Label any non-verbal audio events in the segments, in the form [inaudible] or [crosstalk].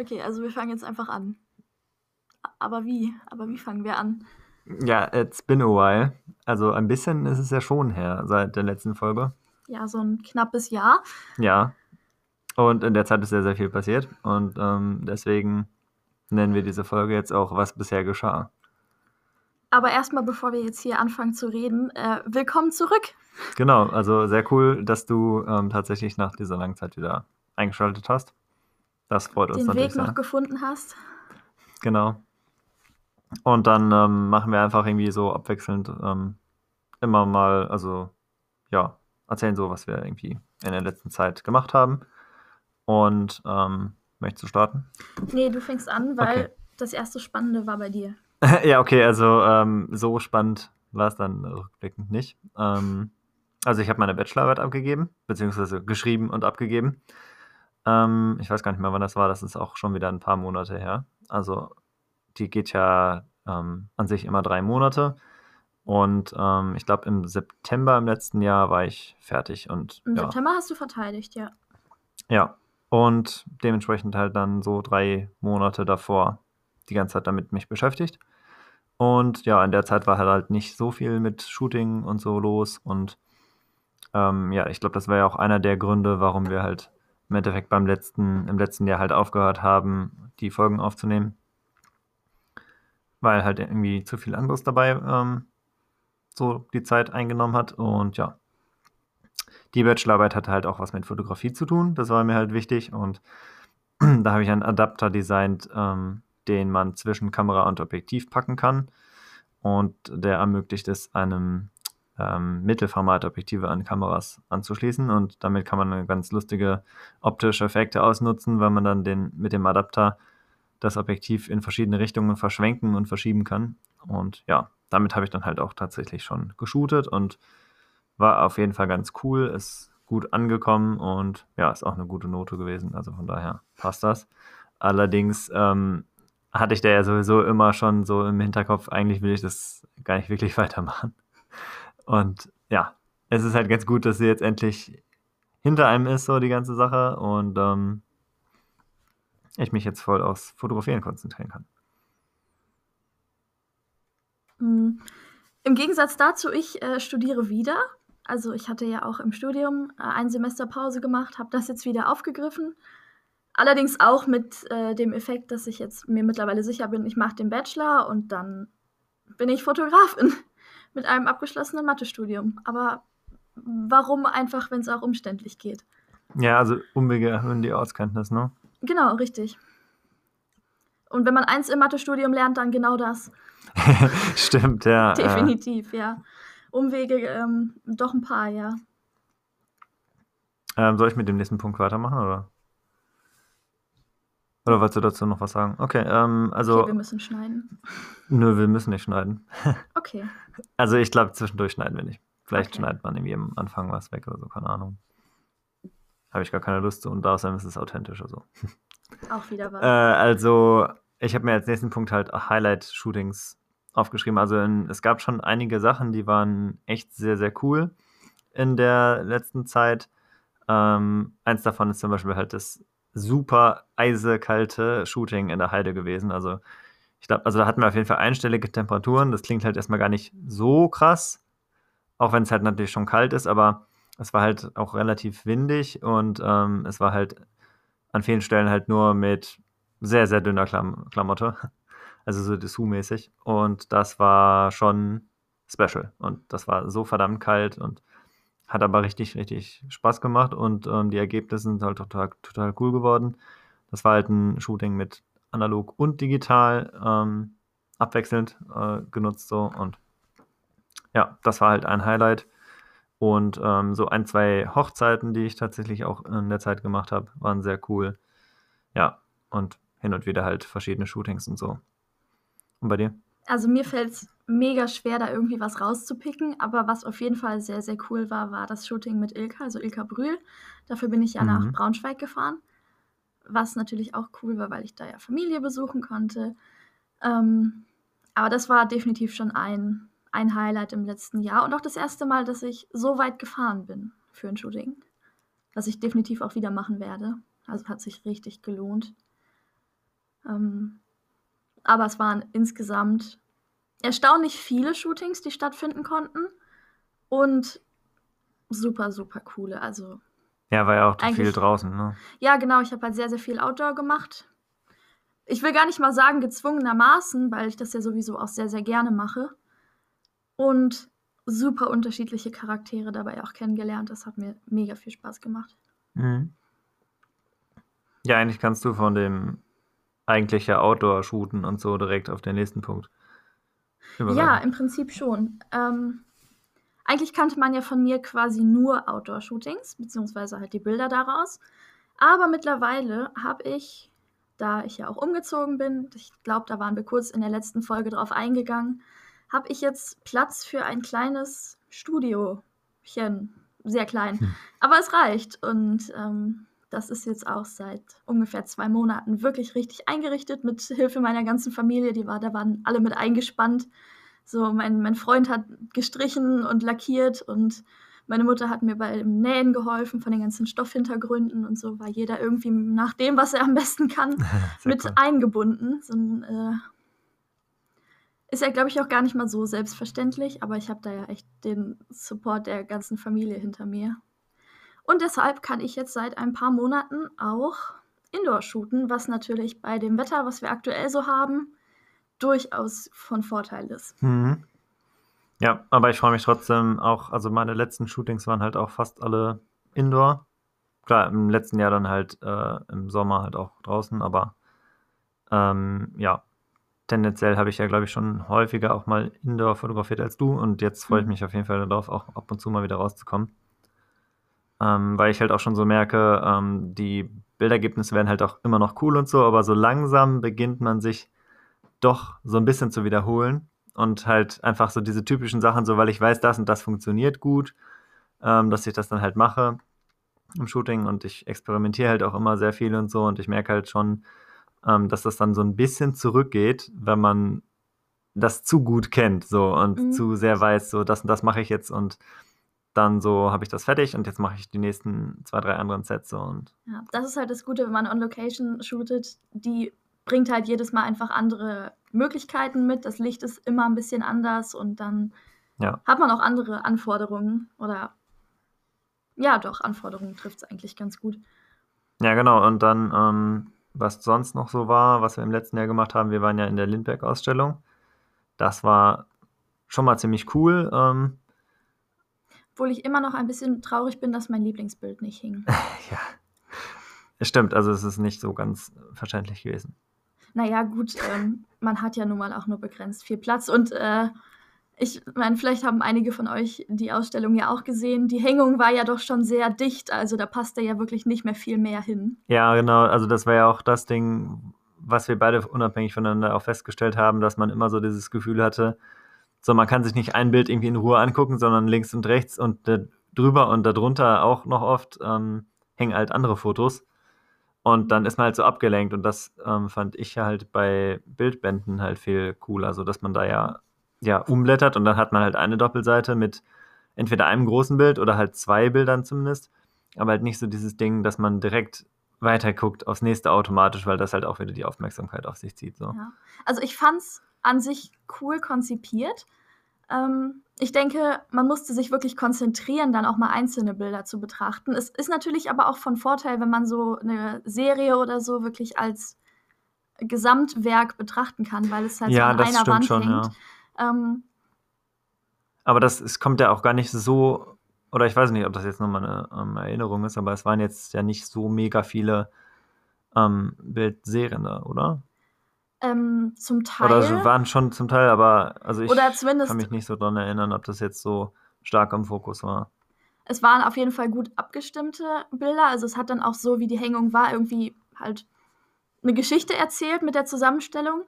Okay, also wir fangen jetzt einfach an. Aber wie? Aber wie fangen wir an? Ja, it's been a while. Also ein bisschen ist es ja schon her seit der letzten Folge. Ja, so ein knappes Jahr. Ja. Und in der Zeit ist sehr, sehr viel passiert. Und ähm, deswegen nennen wir diese Folge jetzt auch, was bisher geschah. Aber erstmal, bevor wir jetzt hier anfangen zu reden, äh, willkommen zurück. Genau, also sehr cool, dass du ähm, tatsächlich nach dieser langen Zeit wieder eingeschaltet hast. Das freut uns Den natürlich Weg sehr. noch gefunden hast. Genau. Und dann ähm, machen wir einfach irgendwie so abwechselnd ähm, immer mal, also ja, erzählen so, was wir irgendwie in der letzten Zeit gemacht haben. Und ähm, möchtest du starten? Nee, du fängst an, weil Okay. das erste Spannende war bei dir. [laughs] ja, okay, also ähm, so spannend war es dann rückblickend nicht. Ähm, also ich habe meine Bachelorarbeit abgegeben, beziehungsweise geschrieben und abgegeben. Ähm, ich weiß gar nicht mehr, wann das war, das ist auch schon wieder ein paar Monate her. Also die geht ja ähm, an sich immer drei Monate. Und ähm, ich glaube, im September im letzten Jahr war ich fertig und Im ja. September hast du verteidigt, ja. Ja, und dementsprechend halt dann so drei Monate davor die ganze Zeit damit mich beschäftigt. Und ja, in der Zeit war halt, halt nicht so viel mit Shooting und so los. Und ähm, ja, ich glaube, das war ja auch einer der Gründe, warum wir halt im Endeffekt beim letzten, im letzten Jahr halt aufgehört haben, die Folgen aufzunehmen. Weil halt irgendwie zu viel anderes dabei ähm, so die Zeit eingenommen hat. Und ja, die Bachelorarbeit hatte halt auch was mit Fotografie zu tun. Das war mir halt wichtig. Und [clears throat] da habe ich einen Adapter designt, ähm, den man zwischen Kamera und Objektiv packen kann. Und der ermöglicht es, einem ähm, Mittelformatobjektive an Kameras anzuschließen. Und damit kann man ganz lustige optische Effekte ausnutzen, weil man dann den, mit dem Adapter das Objektiv in verschiedene Richtungen verschwenken und verschieben kann. Und ja, damit habe ich dann halt auch tatsächlich schon geshootet und war auf jeden Fall ganz cool, ist gut angekommen und ja, ist auch eine gute Note gewesen. Also von daher passt das. Allerdings ähm, hatte ich da ja sowieso immer schon so im Hinterkopf, eigentlich will ich das gar nicht wirklich [laughs] weitermachen. Und ja, es ist halt ganz gut, dass sie jetzt endlich hinter einem ist, so die ganze Sache. Und ähm, ich mich jetzt voll aufs Fotografieren konzentrieren kann. Mm. Im Gegensatz dazu, ich äh, studiere wieder. Also ich hatte ja auch im Studium äh, ein Semester Pause gemacht, habe das jetzt wieder aufgegriffen. Allerdings auch mit äh, dem Effekt, dass ich jetzt mir mittlerweile sicher bin, ich mache den Bachelor und dann bin ich Fotografin mit einem abgeschlossenen Mathestudium. Aber warum einfach, wenn es auch umständlich geht? Ja, also Umwege erhöhen die Ortskenntnis, ne? Genau, richtig. Und wenn man eins im Mathestudium lernt, dann genau das. [laughs] Stimmt, ja. äh, Definitiv, ja. Umwege ähm, doch ein paar, ja. Ähm, soll ich mit dem nächsten Punkt weitermachen, oder? Oder wolltest du dazu noch was sagen? Okay, ähm, also, Okay, wir müssen schneiden. nö, wir müssen nicht schneiden. [laughs] Okay. Also ich glaube, zwischendurch schneiden wir nicht. Vielleicht Okay. schneidet man irgendwie am Anfang was weg oder so, keine Ahnung. Habe ich gar keine Lust zu und außerdem ist es authentisch. Also. [laughs] Auch wieder was. Äh, also, ich habe mir als nächsten Punkt halt Highlight-Shootings aufgeschrieben. Also, in, es gab schon einige Sachen, die waren echt sehr, sehr cool in der letzten Zeit. Ähm, eins davon ist zum Beispiel halt das super eisekalte Shooting in der Heide gewesen. Also, ich glaube, also da hatten wir auf jeden Fall einstellige Temperaturen. Das klingt halt erstmal gar nicht so krass, auch wenn es halt natürlich schon kalt ist, aber es war halt auch relativ windig und ähm, es war halt an vielen Stellen halt nur mit sehr, sehr dünner Klam Klamotte. [laughs] Also so Dessous-mäßig. Und das war schon special. Und das war so verdammt kalt und hat aber richtig, richtig Spaß gemacht. Und ähm, die Ergebnisse sind halt total, total cool geworden. Das war halt ein Shooting mit analog und digital ähm, abwechselnd äh, genutzt so. Und ja, das war halt ein Highlight. Und ähm, so ein, zwei Hochzeiten, die ich tatsächlich auch in der Zeit gemacht habe, waren sehr cool. Ja, und hin und wieder halt verschiedene Shootings und so. Und bei dir? Also mir fällt es mega schwer, da irgendwie was rauszupicken, aber was auf jeden Fall sehr, sehr cool war, war das Shooting mit Ilka, also Ilka Brühl. Dafür bin ich ja nach Mhm. Braunschweig gefahren, was natürlich auch cool war, weil ich da ja Familie besuchen konnte. Ähm, aber das war definitiv schon ein, ein Highlight im letzten Jahr und auch das erste Mal, dass ich so weit gefahren bin für ein Shooting, was ich definitiv auch wieder machen werde. Also hat sich richtig gelohnt. Ähm, aber es waren insgesamt erstaunlich viele Shootings, die stattfinden konnten und super, super coole. Also Ja, war ja auch viel draußen, ne? ja, genau, ich habe halt sehr, sehr viel Outdoor gemacht. Ich will gar nicht mal sagen gezwungenermaßen, weil ich das ja sowieso auch sehr, sehr gerne mache. Und super unterschiedliche Charaktere dabei auch kennengelernt. Das hat mir mega viel Spaß gemacht. Mhm. Ja, eigentlich kannst du von dem eigentlichen Outdoor-Shooten und so direkt auf den nächsten Punkt Ja, im Prinzip schon. Ähm, eigentlich kannte man ja von mir quasi nur Outdoor-Shootings, beziehungsweise halt die Bilder daraus. Aber mittlerweile habe ich, da ich ja auch umgezogen bin, ich glaube, da waren wir kurz in der letzten Folge drauf eingegangen, habe ich jetzt Platz für ein kleines Studiochen. Sehr klein. Hm. Aber es reicht. Und ähm, das ist jetzt auch seit ungefähr zwei Monaten wirklich richtig eingerichtet mit Hilfe meiner ganzen Familie. Die war, da waren alle mit eingespannt. So, mein, mein Freund hat gestrichen und lackiert und meine Mutter hat mir beim Nähen geholfen von den ganzen Stoffhintergründen und so war jeder irgendwie nach dem, was er am besten kann, [laughs] mit cool. eingebunden. So ein, äh, ist ja, glaube ich, auch gar nicht mal so selbstverständlich, aber ich habe da ja echt den Support der ganzen Familie hinter mir. Und deshalb kann ich jetzt seit ein paar Monaten auch Indoor shooten, was natürlich bei dem Wetter, was wir aktuell so haben, durchaus von Vorteil ist. Mhm. Ja, aber ich freue mich trotzdem auch, also meine letzten Shootings waren halt auch fast alle Indoor. Klar, im letzten Jahr dann halt äh, im Sommer halt auch draußen, aber ähm, ja, tendenziell habe ich ja, glaube ich, schon häufiger auch mal Indoor fotografiert als du und jetzt freue ich Mhm. mich auf jeden Fall darauf, auch ab und zu mal wieder rauszukommen. Ähm, weil ich halt auch schon so merke, ähm, die Bildergebnisse werden halt auch immer noch cool und so, aber so langsam beginnt man sich doch so ein bisschen zu wiederholen und halt einfach so diese typischen Sachen, so weil ich weiß, das und das funktioniert gut, ähm, dass ich das dann halt mache im Shooting und ich experimentiere halt auch immer sehr viel und so und ich merke halt schon, ähm, dass das dann so ein bisschen zurückgeht, wenn man das zu gut kennt so und Mhm. zu sehr weiß, so das und das mache ich jetzt und dann so habe ich das fertig und jetzt mache ich die nächsten zwei, drei anderen Sets und Ja, das ist halt das Gute, wenn man on Location shootet. Die bringt halt jedes Mal einfach andere Möglichkeiten mit. Das Licht ist immer ein bisschen anders und dann ja. hat man auch andere Anforderungen oder ja, doch, Anforderungen trifft es eigentlich ganz gut. Ja, genau. Und dann, ähm, was sonst noch so war, was wir im letzten Jahr gemacht haben, wir waren ja in der Lindbergh-Ausstellung. Das war schon mal ziemlich cool. Ähm, Obwohl ich immer noch ein bisschen traurig bin, dass mein Lieblingsbild nicht hing. [laughs] ja, es stimmt. Also es ist nicht so ganz verständlich gewesen. Naja, gut, ähm, man hat ja nun mal auch nur begrenzt viel Platz und äh, ich meine, vielleicht haben einige von euch die Ausstellung ja auch gesehen. Die Hängung war ja doch schon sehr dicht, also da passte ja wirklich nicht mehr viel mehr hin. Ja, genau. Also das war ja auch das Ding, was wir beide unabhängig voneinander auch festgestellt haben, dass man immer so dieses Gefühl hatte, so man kann sich nicht ein Bild irgendwie in Ruhe angucken, sondern links und rechts und da drüber und darunter auch noch oft ähm, hängen halt andere Fotos. Und dann ist man halt so abgelenkt und das ähm, fand ich halt bei Bildbänden halt viel cooler, so dass man da ja, ja umblättert und dann hat man halt eine Doppelseite mit entweder einem großen Bild oder halt zwei Bildern zumindest, aber halt nicht so dieses Ding, dass man direkt weiter guckt aufs nächste automatisch, weil das halt auch wieder die Aufmerksamkeit auf sich zieht. So. Ja. Also ich fand es an sich cool konzipiert. Ähm, ich denke, man musste sich wirklich konzentrieren, dann auch mal einzelne Bilder zu betrachten. Es ist natürlich aber auch von Vorteil, wenn man so eine Serie oder so wirklich als Gesamtwerk betrachten kann, weil es halt Ja, so an das einer stimmt Wand schon, hängt. Ähm, Aber das es kommt ja auch gar nicht so, oder ich weiß nicht, ob das jetzt nur mal eine ähm, Erinnerung ist, aber es waren jetzt ja nicht so mega viele ähm, Bildserien da, oder? Ähm, zum Teil. Oder waren schon zum Teil, aber also ich Oder zumindest- kann mich nicht so dran erinnern, ob das jetzt so stark im Fokus war. es waren auf jeden Fall gut abgestimmte Bilder. Also es hat dann auch so, wie die Hängung war, irgendwie halt eine Geschichte erzählt mit der Zusammenstellung.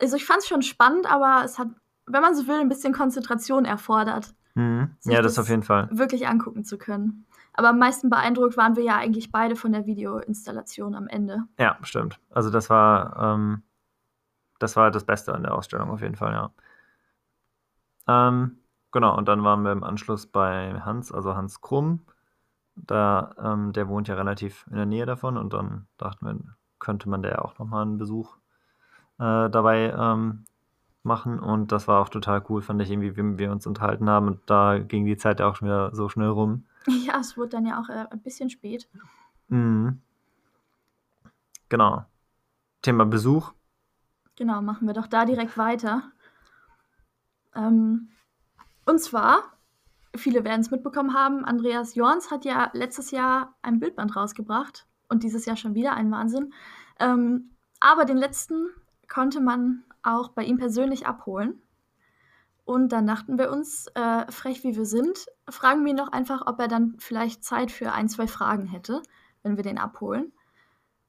Also ich fand es schon spannend, aber es hat, wenn man so will, ein bisschen Konzentration erfordert, Mhm. Ja, das das- auf jeden Fall. wirklich angucken zu können. Aber am meisten beeindruckt waren wir ja eigentlich beide von der Videoinstallation am Ende. Ja, stimmt. Also das war, ähm, das war das Beste an der Ausstellung auf jeden Fall, ja. Ähm, genau, und dann waren wir im Anschluss bei Hans, also Hans Krumm. Da, ähm, der wohnt ja relativ in der Nähe davon und dann dachten wir, könnte man der auch nochmal einen Besuch äh, dabei ähm, machen und das war auch total cool, fand ich irgendwie, wie wir uns unterhalten haben und da ging die Zeit auch schon wieder so schnell rum. Ja, es wurde dann ja auch äh, ein bisschen spät. Mhm. Genau. Thema Besuch. Genau, machen wir doch da direkt weiter. Ähm, und zwar, viele werden es mitbekommen haben, Andreas Jorns hat ja letztes Jahr ein Bildband rausgebracht und dieses Jahr schon wieder ein Wahnsinn. Ähm, aber den letzten konnte man auch bei ihm persönlich abholen. Und dann dachten wir uns, äh, frech wie wir sind, fragen wir ihn doch einfach, ob er dann vielleicht Zeit für ein, zwei Fragen hätte, wenn wir den abholen.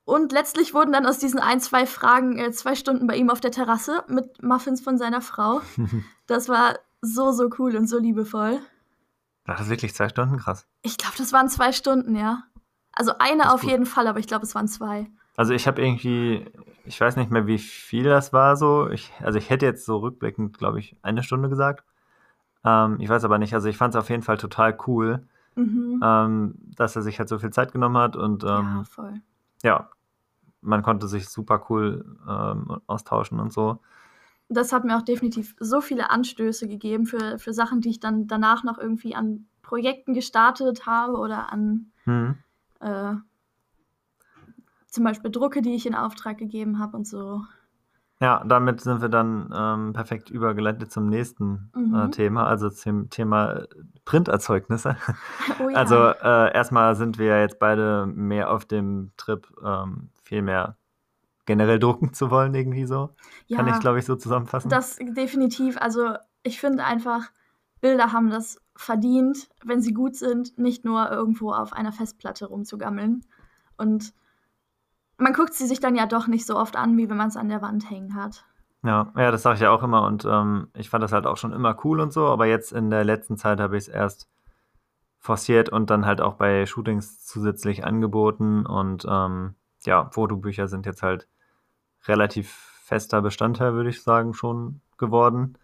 Und letztlich wurden dann aus diesen ein, zwei Fragen äh, zwei Stunden bei ihm auf der Terrasse mit Muffins von seiner Frau. [laughs] Das war so, so cool und so liebevoll. War das wirklich zwei Stunden? Krass. Ich glaube, das waren zwei Stunden, ja. Also eine auf gut. jeden Fall, aber ich glaube, es waren zwei. Also ich habe irgendwie, ich weiß nicht mehr, wie viel das war so. Ich, also ich hätte jetzt so rückblickend, glaube ich, eine Stunde gesagt. Ähm, ich weiß aber nicht. Also ich fand es auf jeden Fall total cool, mhm. ähm, dass er sich halt so viel Zeit genommen hat und ähm, ja, voll. ja, man konnte sich super cool ähm, austauschen und so. Das hat mir auch definitiv so viele Anstöße gegeben für, für Sachen, die ich dann danach noch irgendwie an Projekten gestartet habe oder an mhm. äh, zum Beispiel Drucke, die ich in Auftrag gegeben habe und so. Ja, damit sind wir dann ähm, perfekt übergeleitet zum nächsten äh, mhm. äh, Thema, also zum Thema Printerzeugnisse. [laughs] Oh ja. Also äh, erstmal sind wir jetzt beide mehr auf dem Trip, ähm, viel mehr generell drucken zu wollen, irgendwie so. Ja, Kann ich, glaube ich, so zusammenfassen. Das definitiv. Also ich finde einfach, Bilder haben das verdient, wenn sie gut sind, nicht nur irgendwo auf einer Festplatte rumzugammeln. Und man guckt sie sich dann ja doch nicht so oft an, wie wenn man es an der Wand hängen hat. Ja, ja, das sage ich ja auch immer und ähm, ich fand das halt auch schon immer cool und so, aber jetzt in der letzten Zeit habe ich es erst forciert und dann halt auch bei Shootings zusätzlich angeboten und ähm, ja, Fotobücher sind jetzt halt relativ fester Bestandteil, würde ich sagen, schon geworden.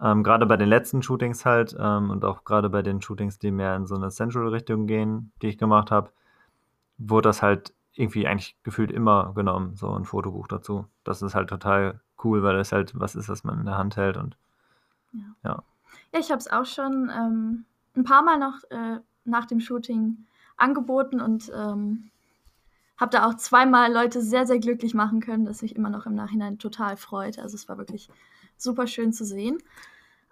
Ähm, gerade bei den letzten Shootings halt ähm, und auch gerade bei den Shootings, die mehr in so eine Central-Richtung gehen, die ich gemacht habe, wurde das halt irgendwie eigentlich gefühlt immer genommen, so ein Fotobuch dazu. Das ist halt total cool, weil es halt was ist, was man in der Hand hält und ja. Ja, ja ich habe es auch schon ähm, ein paar Mal noch äh, nach dem Shooting angeboten und ähm, habe da auch zweimal Leute sehr, sehr glücklich machen können, das mich immer noch im Nachhinein total freut. Also es war wirklich super schön zu sehen.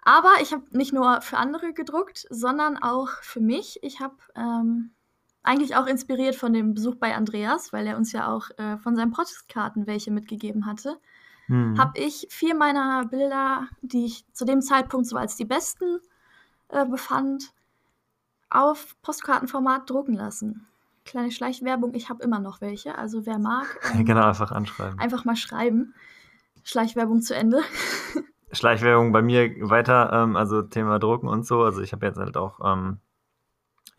Aber ich habe nicht nur für andere gedruckt, sondern auch für mich. Ich habe ähm, eigentlich auch inspiriert von dem Besuch bei Andreas, weil er uns ja auch äh, von seinen Postkarten welche mitgegeben hatte, mhm. habe ich vier meiner Bilder, die ich zu dem Zeitpunkt so als die besten äh, befand, auf Postkartenformat drucken lassen. Kleine Schleichwerbung, ich habe immer noch welche, also wer mag. [laughs] Ähm, genau, einfach anschreiben. Einfach mal schreiben. Schleichwerbung zu Ende. [laughs] Schleichwerbung bei mir weiter, ähm, also Thema Drucken und so. Also ich habe jetzt halt auch ähm,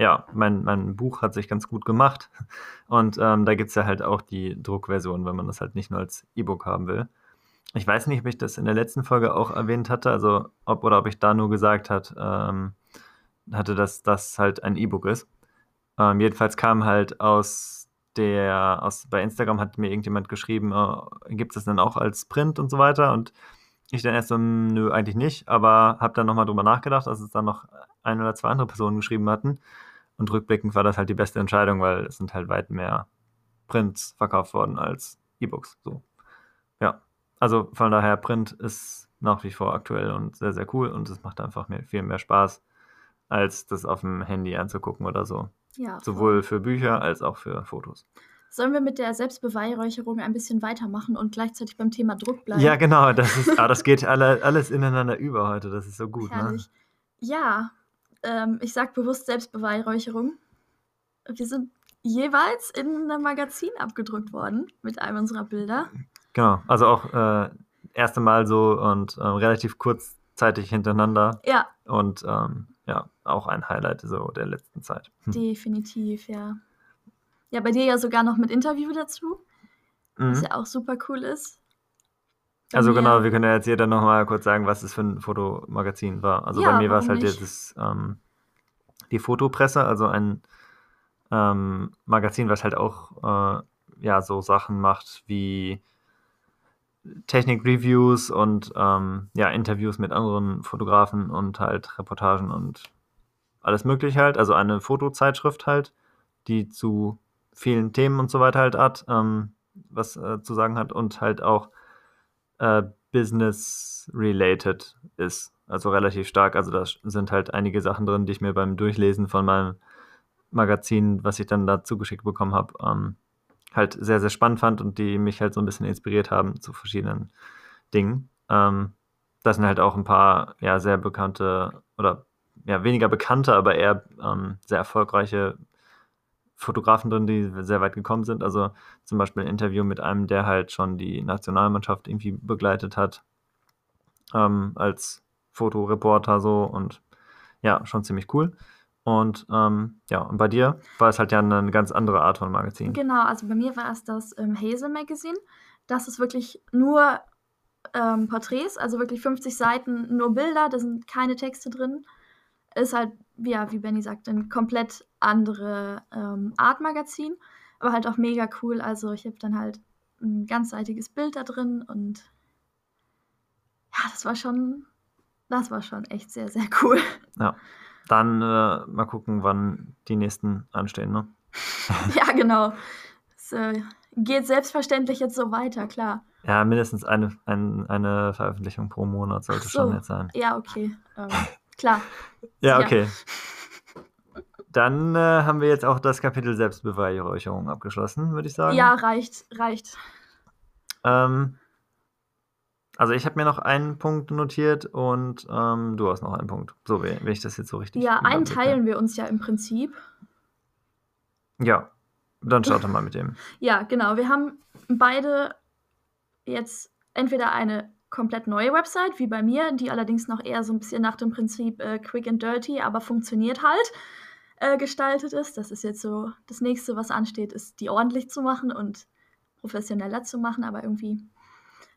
ja, mein, mein Buch hat sich ganz gut gemacht. Und ähm, da gibt es ja halt auch die Druckversion, wenn man das halt nicht nur als E-Book haben will. Ich weiß nicht, ob ich das in der letzten Folge auch erwähnt hatte, also ob oder ob ich da nur gesagt hat, ähm, hatte, dass das halt ein E-Book ist. Ähm, jedenfalls kam halt aus der, aus, bei Instagram hat mir irgendjemand geschrieben, äh, gibt es das dann auch als Print und so weiter. Und ich dann erst so, nö, eigentlich nicht, aber habe dann nochmal drüber nachgedacht, dass es dann noch ein oder zwei andere Personen geschrieben hatten. Und rückblickend war das halt die beste Entscheidung, weil es sind halt weit mehr Prints verkauft worden als E-Books. So. Ja. Also von daher, Print ist nach wie vor aktuell und sehr, sehr cool und es macht einfach mehr, viel mehr Spaß, als das auf dem Handy anzugucken oder so. Ja, Sowohl für Bücher als auch für Fotos. Sollen wir mit der Selbstbeweihräucherung ein bisschen weitermachen und gleichzeitig beim Thema Druck bleiben? Ja, genau. Das, ist, ah, das geht alle, alles ineinander über heute. Das ist so gut. Ne? Herrlich. Ne? Ja, ähm, ich sage bewusst Selbstbeweihräucherung. Wir sind jeweils in einem Magazin abgedruckt worden mit einem unserer Bilder. Genau, also auch äh, erste Mal so und äh, relativ kurzzeitig hintereinander. Ja. Und ähm, ja, auch ein Highlight so der letzten Zeit. Hm. Definitiv, ja. Ja, bei dir ja sogar noch mit Interview dazu, mhm. was ja auch super cool ist. Also genau, wir können ja jetzt jeder nochmal kurz sagen, was es für ein Fotomagazin war. Also ja, bei mir war es halt nicht? jetzt ähm, die Fotopresse, also ein ähm, Magazin, was halt auch äh, ja so Sachen macht wie Technik-Reviews und ähm, ja, Interviews mit anderen Fotografen und halt Reportagen und alles mögliche halt. Also eine Fotozeitschrift halt, die zu vielen Themen und so weiter halt hat, ähm, was äh, zu sagen hat und halt auch äh, business-related ist. Also relativ stark. Also da sind halt einige Sachen drin, die ich mir beim Durchlesen von meinem Magazin, was ich dann dazu geschickt bekommen habe, ähm, halt sehr, sehr spannend fand und die mich halt so ein bisschen inspiriert haben zu verschiedenen Dingen. Ähm, das sind halt auch ein paar ja, sehr bekannte oder ja, weniger bekannte, aber eher ähm, sehr erfolgreiche Fotografen drin, die sehr weit gekommen sind. Also zum Beispiel ein Interview mit einem, der halt schon die Nationalmannschaft irgendwie begleitet hat, ähm, als Fotoreporter so und ja, schon ziemlich cool. Und ähm, ja, und bei dir war es halt ja eine ganz andere Art von Magazin. Genau, also bei mir war es das ähm, Hazel Magazine. Das ist wirklich nur ähm, Porträts, also wirklich 50 Seiten, nur Bilder, da sind keine Texte drin. Ist halt, ja, wie Benny sagt, ein komplett andere ähm, Art Magazin, aber halt auch mega cool. Also ich habe dann halt ein ganzseitiges Bild da drin und ja, das war schon, das war schon echt sehr, sehr cool. Ja. Dann äh, mal gucken, wann die nächsten anstehen, ne? [laughs] ja, genau. Es äh, geht selbstverständlich jetzt so weiter, klar. Ja, mindestens eine, ein, eine Veröffentlichung pro Monat sollte so. schon jetzt sein. Ja, okay. Ähm, [laughs] klar. ja, okay. Dann äh, haben wir jetzt auch das Kapitel Selbstbeweihräucherung abgeschlossen, würde ich sagen. Ja, reicht, reicht. Ähm, also ich habe mir noch einen Punkt notiert und ähm, du hast noch einen Punkt. So, wenn ich das jetzt so richtig. Ja, einen teilen wir uns ja im Prinzip. Ja, dann starte mal mit dem. [laughs] ja, genau. Wir haben beide jetzt entweder eine komplett neue Website, wie bei mir, die allerdings noch eher so ein bisschen nach dem Prinzip äh, Quick and Dirty, aber funktioniert halt, äh, gestaltet ist. Das ist jetzt so das nächste, was ansteht, ist die ordentlich zu machen und professioneller zu machen, aber irgendwie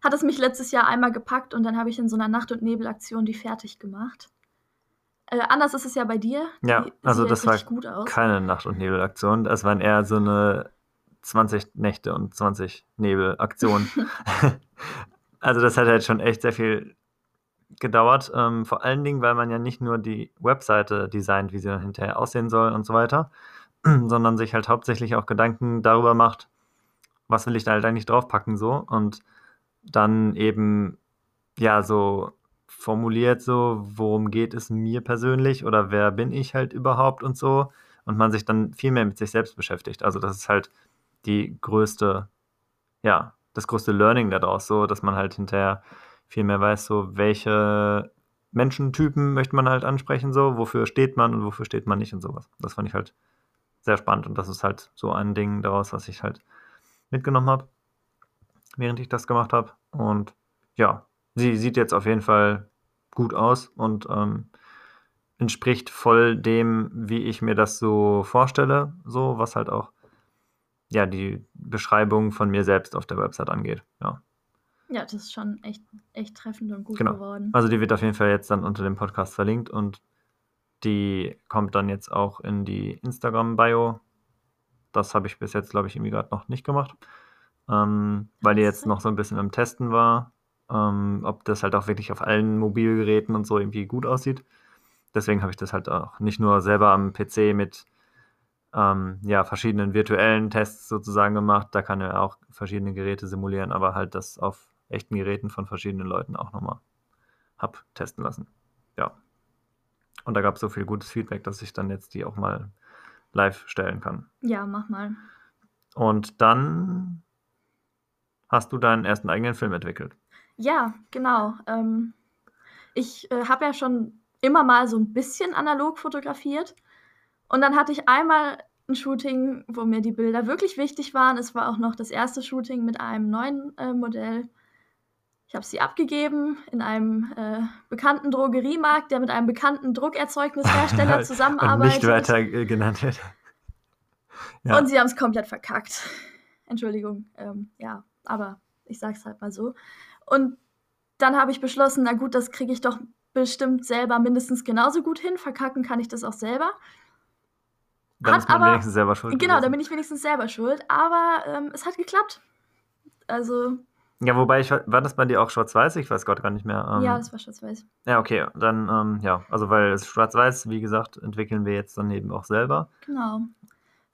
hat es mich letztes Jahr einmal gepackt und dann habe ich in so einer Nacht- und Nebelaktion die fertig gemacht. Äh, anders ist es ja bei dir. Ja, also das war keine Nacht- und Nebelaktion. Das waren eher so eine 20 Nächte und 20 Nebelaktionen. [laughs] [laughs] also das hat halt schon echt sehr viel gedauert. Ähm, vor allen Dingen, weil man ja nicht nur die Webseite designt, wie sie dann hinterher aussehen soll und so weiter, [clears throat] sondern sich halt hauptsächlich auch Gedanken darüber macht, was will ich da halt eigentlich draufpacken so und dann eben ja so formuliert so, worum geht es mir persönlich oder wer bin ich halt überhaupt und so und man sich dann viel mehr mit sich selbst beschäftigt. Also das ist halt die größte, ja, das größte Learning daraus, so, dass man halt hinterher viel mehr weiß, so welche Menschentypen möchte man halt ansprechen, so, wofür steht man und wofür steht man nicht und sowas. Das fand ich halt sehr spannend und das ist halt so ein Ding daraus, was ich halt mitgenommen habe während ich das gemacht habe. Und ja, sie sieht jetzt auf jeden Fall gut aus und ähm, entspricht voll dem, wie ich mir das so vorstelle, so was halt auch ja die Beschreibung von mir selbst auf der Website angeht. Ja. Ja, das ist schon echt, echt treffend und gut genau. geworden. Also die wird auf jeden Fall jetzt dann unter dem Podcast verlinkt und die kommt dann jetzt auch in die Instagram-Bio. Das habe ich bis jetzt, glaube ich, irgendwie gerade noch nicht gemacht ähm, weil die jetzt noch so ein bisschen im Testen war, ähm, ob das halt auch wirklich auf allen Mobilgeräten und so irgendwie gut aussieht. Deswegen habe ich das halt auch nicht nur selber am PC mit ähm, ja, verschiedenen virtuellen Tests sozusagen gemacht. Da kann er auch verschiedene Geräte simulieren, aber halt das auf echten Geräten von verschiedenen Leuten auch nochmal hab testen lassen. Ja. Und da gab es so viel gutes Feedback, dass ich dann jetzt die auch mal live stellen kann. Ja, mach mal. Und dann hast du deinen ersten eigenen Film entwickelt. Ja, genau. Ähm, ich äh, habe ja schon immer mal so ein bisschen analog fotografiert. Und dann hatte ich einmal ein Shooting, wo mir die Bilder wirklich wichtig waren. Es war auch noch das erste Shooting mit einem neuen äh, Modell. Ich habe sie abgegeben in einem äh, bekannten Drogeriemarkt, der mit einem bekannten Druckerzeugnishersteller [laughs] zusammenarbeitet. Nicht weiter äh, genannt wird. [laughs] Ja. Und sie haben es komplett verkackt. [laughs] Entschuldigung. Ähm, ja, aber ich sag's halt mal so. Und dann habe ich beschlossen, na gut, das kriege ich doch bestimmt selber mindestens genauso gut hin. Verkacken kann ich das auch selber. Dann hat ist man aber, wenigstens selber schuld. Genau, gewesen. dann bin ich wenigstens selber schuld. Aber ähm, es hat geklappt. Also. Ja, wobei ich war das bei dir auch schwarz-weiß? Ich weiß Gott gar nicht mehr. Ja, Ähm, das war schwarz-weiß. ja, okay, dann, ähm, ja, also weil es schwarz-weiß, wie gesagt, entwickeln wir jetzt dann eben auch selber. Genau.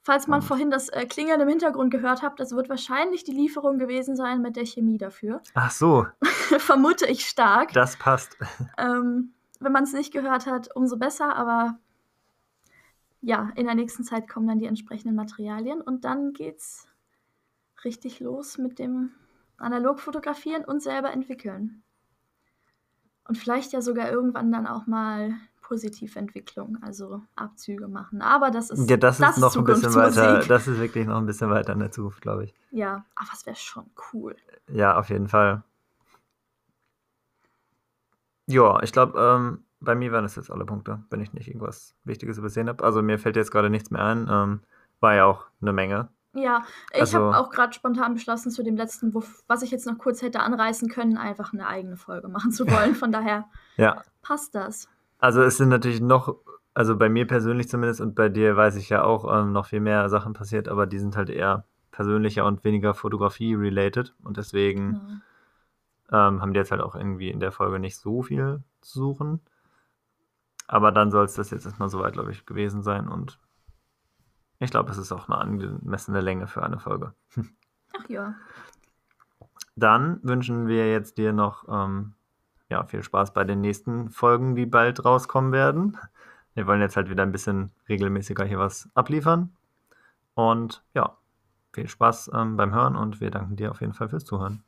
Falls man Und- vorhin das äh, Klingeln im Hintergrund gehört habt, das wird wahrscheinlich die Lieferung gewesen sein mit der Chemie dafür. Ach so, [laughs] Vermute ich stark. das passt. Ähm, wenn man es nicht gehört hat, umso besser, aber ja, in der nächsten Zeit kommen dann die entsprechenden Materialien und dann geht's richtig los mit dem analog fotografieren und selber entwickeln. Und vielleicht ja sogar irgendwann dann auch mal Positiventwicklung, also Abzüge machen. Aber das ist Ja, das ist noch ein bisschen weiter, das ist wirklich noch ein bisschen weiter in der Zukunft, glaube ich. Ja, aber es wäre schon cool. Ja, auf jeden Fall. Ja, ich glaube, ähm, bei mir waren das jetzt alle Punkte, wenn ich nicht irgendwas Wichtiges übersehen habe. Also mir fällt jetzt gerade nichts mehr ein. Ähm, war ja auch eine Menge. Ja, ich Also- habe auch gerade spontan beschlossen, zu dem letzten, wo, was ich jetzt noch kurz hätte anreißen können, einfach eine eigene Folge machen zu [laughs] wollen. Von daher Ja, passt das. also es sind natürlich noch, also bei mir persönlich zumindest und bei dir weiß ich ja auch ähm, noch viel mehr Sachen passiert, aber die sind halt eher persönlicher und weniger Fotografie-related und deswegen Genau. ähm, haben die jetzt halt auch irgendwie in der Folge nicht so viel zu suchen. Aber dann soll es das jetzt erstmal soweit, glaube ich, gewesen sein und ich glaube, es ist auch eine angemessene Länge für eine Folge. [laughs] Ach ja. Dann wünschen wir jetzt dir noch ähm, ja, viel Spaß bei den nächsten Folgen, die bald rauskommen werden. Wir wollen jetzt halt wieder ein bisschen regelmäßiger hier was abliefern. Und ja, viel Spaß ähm, beim Hören und wir danken dir auf jeden Fall fürs Zuhören.